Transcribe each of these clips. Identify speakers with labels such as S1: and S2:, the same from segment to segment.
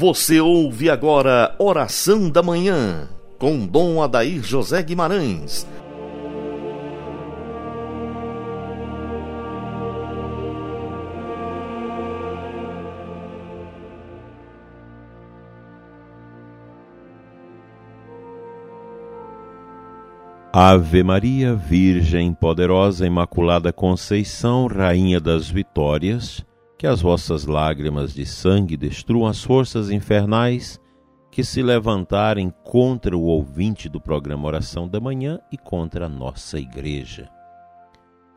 S1: Você ouve agora Oração da Manhã, com Dom Adair José Guimarães.
S2: Ave Maria, Virgem poderosa, Imaculada Conceição, Rainha das Vitórias, que as vossas lágrimas de sangue destruam as forças infernais que se levantarem contra o ouvinte do programa Oração da Manhã e contra a nossa Igreja.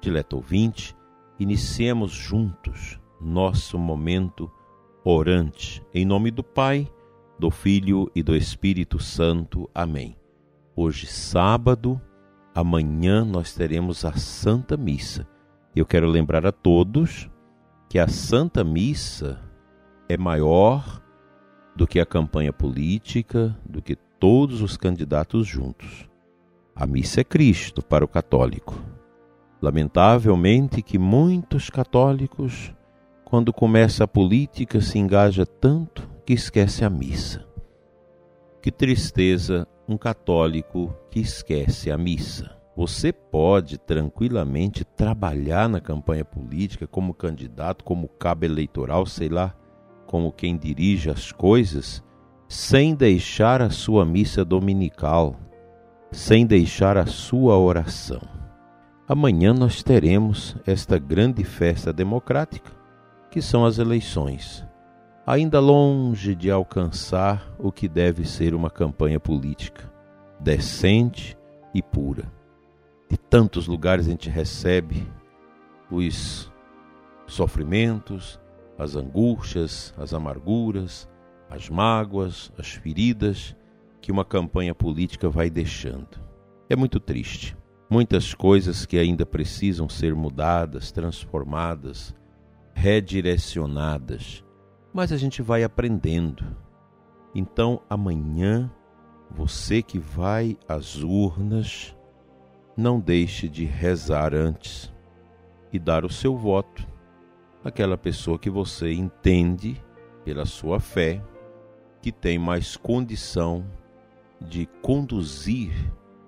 S2: Dileto ouvinte, iniciemos juntos nosso momento orante, em nome do Pai, do Filho e do Espírito Santo. Amém. Hoje, sábado, amanhã nós teremos a Santa Missa. Eu quero lembrar a todos que a Santa Missa é maior do que a campanha política, do que todos os candidatos juntos. A missa é Cristo para o católico. Lamentavelmente que muitos católicos, quando começa a política, se engaja tanto que esquece a missa. Que tristeza um católico que esquece a missa. Você pode tranquilamente trabalhar na campanha política como candidato, como cabo eleitoral, sei lá, como quem dirige as coisas, sem deixar a sua missa dominical, sem deixar a sua oração. Amanhã nós teremos esta grande festa democrática, que são as eleições, ainda longe de alcançar o que deve ser uma campanha política decente e pura de tantos lugares a gente recebe os sofrimentos, as angústias, as amarguras, as mágoas, as feridas que uma campanha política vai deixando. É muito triste. Muitas coisas que ainda precisam ser mudadas, transformadas, redirecionadas, mas a gente vai aprendendo. Então, amanhã, você que vai às urnas, não deixe de rezar antes e dar o seu voto àquela pessoa que você entende, pela sua fé, que tem mais condição de conduzir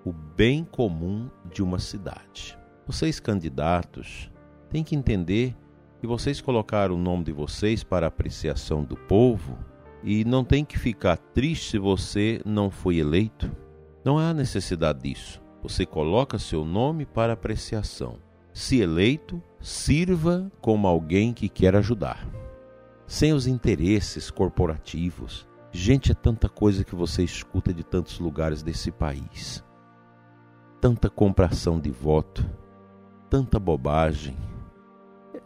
S2: o bem comum de uma cidade. Vocês, candidatos, têm que entender que vocês colocaram o nome de vocês para apreciação do povo e não tem que ficar triste se você não foi eleito. Não há necessidade disso. Você coloca seu nome para apreciação. Se eleito, sirva como alguém que quer ajudar. Sem os interesses corporativos. Gente, é tanta coisa que você escuta de tantos lugares desse país. Tanta compração de voto, tanta bobagem.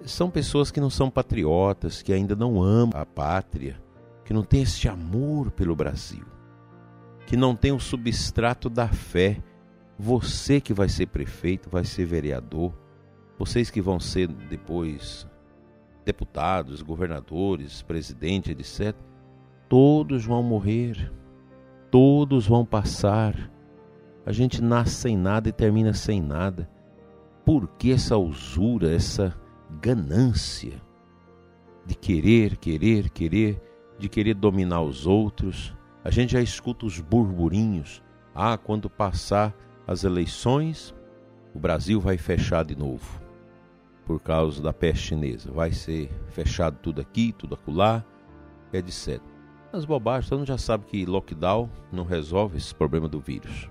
S2: São pessoas que não são patriotas, que ainda não amam a pátria, que não têm esse amor pelo Brasil, que não têm o substrato da fé você que vai ser prefeito, vai ser vereador, vocês que vão ser depois deputados, governadores, presidente, etc. Todos vão morrer, todos vão passar. A gente nasce sem nada e termina sem nada. Por que essa usura, essa ganância de querer, querer, querer, de querer dominar os outros? A gente já escuta os burburinhos. Ah, quando passar as eleições, o Brasil vai fechar de novo por causa da peste chinesa. Vai ser fechado tudo aqui, tudo acolá, etc. As bobagens, todo mundo já sabe que lockdown não resolve esse problema do vírus.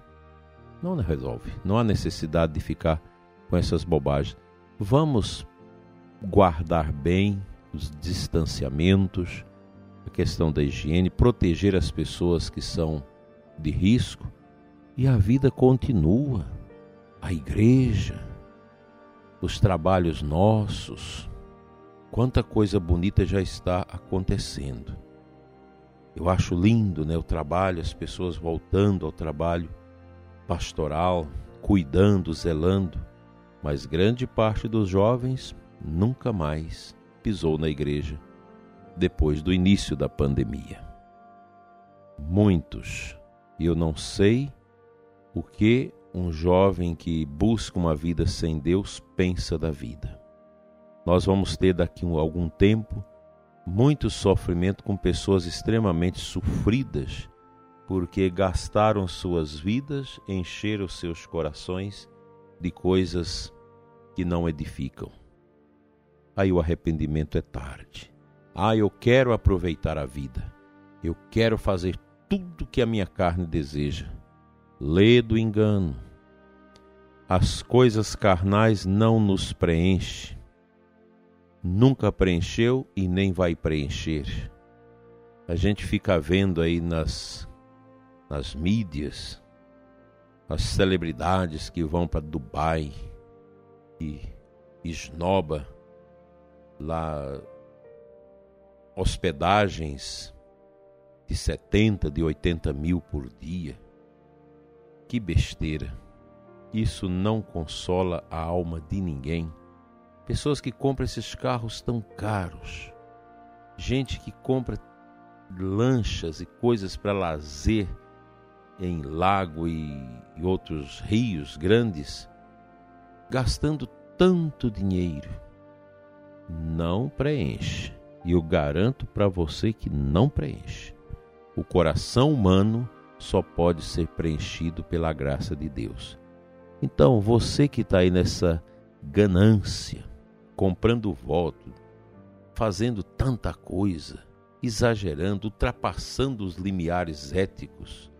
S2: Não resolve. Não há necessidade de ficar com essas bobagens. Vamos guardar bem os distanciamentos, a questão da higiene, proteger as pessoas que são de risco e a vida continua. A igreja, os trabalhos nossos, quanta coisa bonita já está acontecendo. Eu acho lindo né, o trabalho, as pessoas voltando ao trabalho pastoral, cuidando, zelando, mas grande parte dos jovens nunca mais pisou na igreja depois do início da pandemia. Muitos, e eu não sei o que um jovem que busca uma vida sem Deus pensa da vida. Nós vamos ter daqui a algum tempo muito sofrimento com pessoas extremamente sofridas, porque gastaram suas vidas, encheram seus corações de coisas que não edificam. Aí o arrependimento é tarde. Ah, eu quero aproveitar a vida. Eu quero fazer tudo que a minha carne deseja. Lê do engano. As coisas carnais não nos preenchem nunca preencheu e nem vai preencher. A gente fica vendo aí nas, nas mídias as celebridades que vão para Dubai e esnoba lá hospedagens de 70, de 80 mil por dia. Que besteira! Isso não consola a alma de ninguém pessoas que compram esses carros tão caros, gente que compra lanchas e coisas para lazer em lago e, e outros rios grandes, gastando tanto dinheiro, não preenche. E eu garanto para você que não preenche. O coração humano só pode ser preenchido pela graça de Deus. Então, você que está aí nessa ganância, comprando voto, fazendo tanta coisa, exagerando, ultrapassando os limiares éticos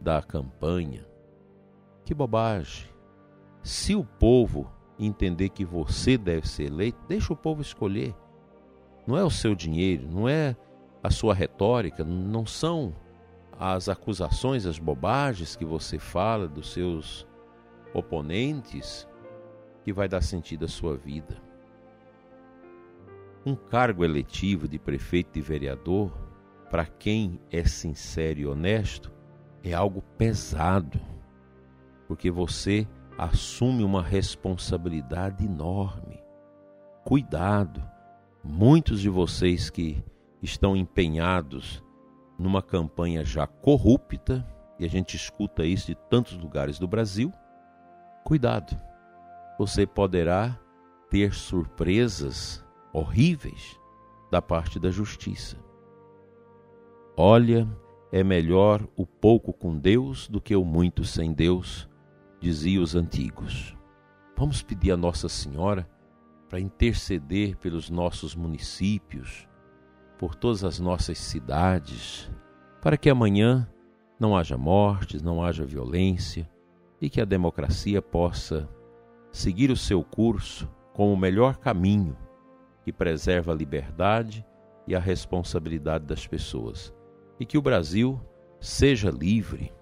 S2: da campanha. Que bobagem! Se o povo entender que você deve ser eleito, deixa o povo escolher. Não é o seu dinheiro, não é a sua retórica, não são as acusações, as bobagens que você fala dos seus oponentes que vai dar sentido à sua vida. Um cargo eletivo de prefeito e vereador, para quem é sincero e honesto, é algo pesado, porque você assume uma responsabilidade enorme. Cuidado, muitos de vocês que estão empenhados numa campanha já corrupta, e a gente escuta isso de tantos lugares do Brasil, cuidado, você poderá ter surpresas horríveis da parte da justiça. Olha, é melhor o pouco com Deus do que o muito sem Deus, diziam os antigos. Vamos pedir a Nossa Senhora para interceder pelos nossos municípios, por todas as nossas cidades, para que amanhã não haja mortes, não haja violência e que a democracia possa seguir o seu curso como o melhor caminho que preserva a liberdade e a responsabilidade das pessoas. E que o Brasil seja livre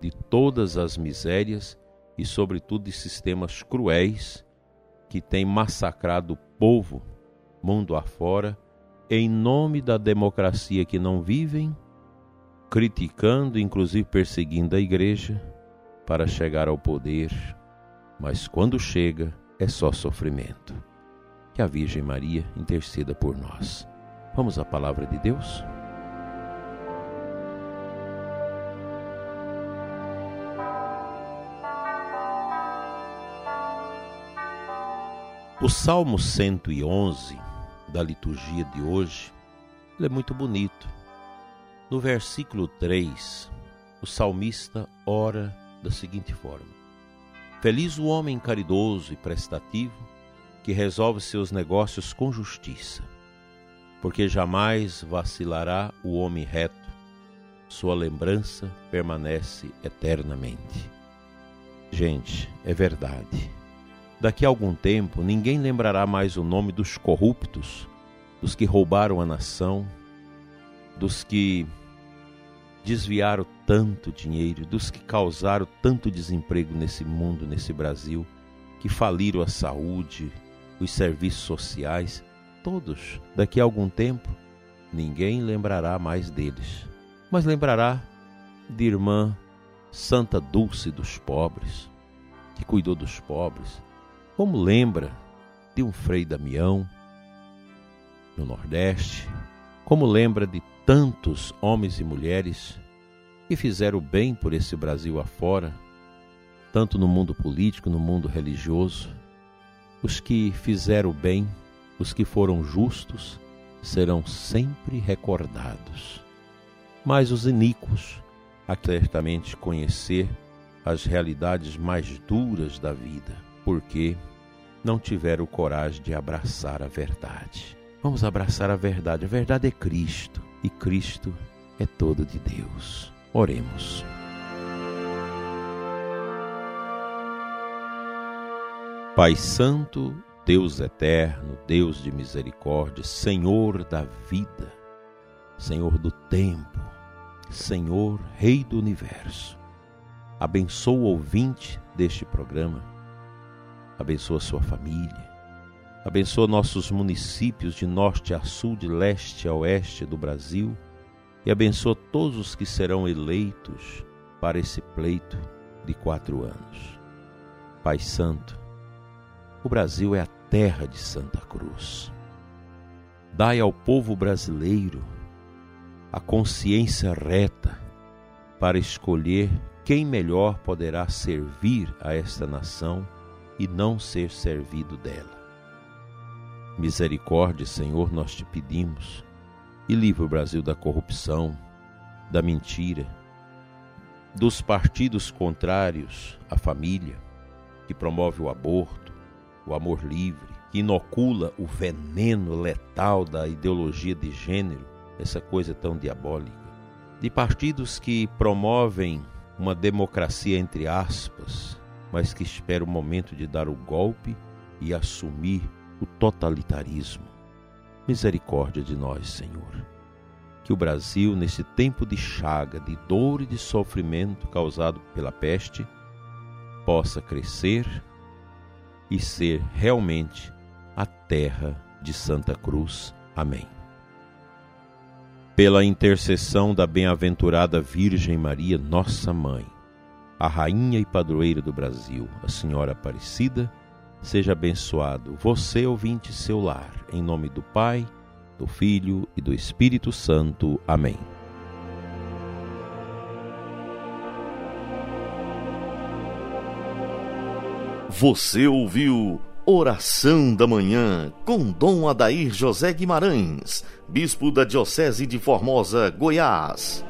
S2: de todas as misérias e, sobretudo, de sistemas cruéis que têm massacrado o povo mundo afora em nome da democracia que não vivem, criticando, inclusive perseguindo a igreja para chegar ao poder, mas quando chega é só sofrimento que a Virgem Maria interceda por nós. Vamos à palavra de Deus? O Salmo 111 da liturgia de hoje é muito bonito. No versículo 3, o salmista ora da seguinte forma: Feliz o homem caridoso e prestativo que resolve seus negócios com justiça, porque jamais vacilará o homem reto, sua lembrança permanece eternamente. Gente, é verdade. Daqui a algum tempo, ninguém lembrará mais o nome dos corruptos, dos que roubaram a nação, dos que desviaram tanto dinheiro, dos que causaram tanto desemprego nesse mundo, nesse Brasil, que faliram a saúde, os serviços sociais, todos, daqui a algum tempo, ninguém lembrará mais deles, mas lembrará de irmã Santa Dulce dos pobres, que cuidou dos pobres, como lembra de um Frei Damião no Nordeste, como lembra de tantos homens e mulheres que fizeram bem por esse Brasil afora, tanto no mundo político, no mundo religioso, os que fizeram bem, os que foram justos, serão sempre recordados. Mas os iníquos, a certamente conhecer as realidades mais duras da vida, porque não tiveram coragem de abraçar a verdade. Vamos abraçar a verdade. A verdade é Cristo e Cristo é todo de Deus. Oremos. Pai Santo, Deus eterno, Deus de misericórdia, Senhor da vida, Senhor do tempo, Senhor, Rei do universo. Abençoa o ouvinte deste programa, abençoa sua família, abençoa nossos municípios de norte a sul, de leste a oeste do Brasil e abençoa todos os que serão eleitos para esse pleito de quatro anos. Pai Santo, o Brasil é a terra de Santa Cruz. Dai ao povo brasileiro a consciência reta para escolher quem melhor poderá servir a esta nação e não ser servido dela. Misericórdia, Senhor, nós te pedimos, e livre o Brasil da corrupção, da mentira, dos partidos contrários à família, que promove o aborto, o amor livre, que inocula o veneno letal da ideologia de gênero essa coisa tão diabólica, de partidos que promovem uma democracia entre aspas, mas que espera o momento de dar o golpe e assumir o totalitarismo. Misericórdia de nós, Senhor. Que o Brasil, nesse tempo de chaga, de dor e de sofrimento causado pela peste, possa crescer e ser realmente a terra de Santa Cruz. Amém pela intercessão da bem-aventurada Virgem Maria, nossa mãe, a rainha e padroeira do Brasil, a Senhora Aparecida, seja abençoado você, ouvinte, seu lar, em nome do Pai, do Filho e do Espírito Santo. Amém.
S1: Você ouviu Oração da Manhã com Dom Adair José Guimarães, Bispo da Diocese de Formosa, Goiás.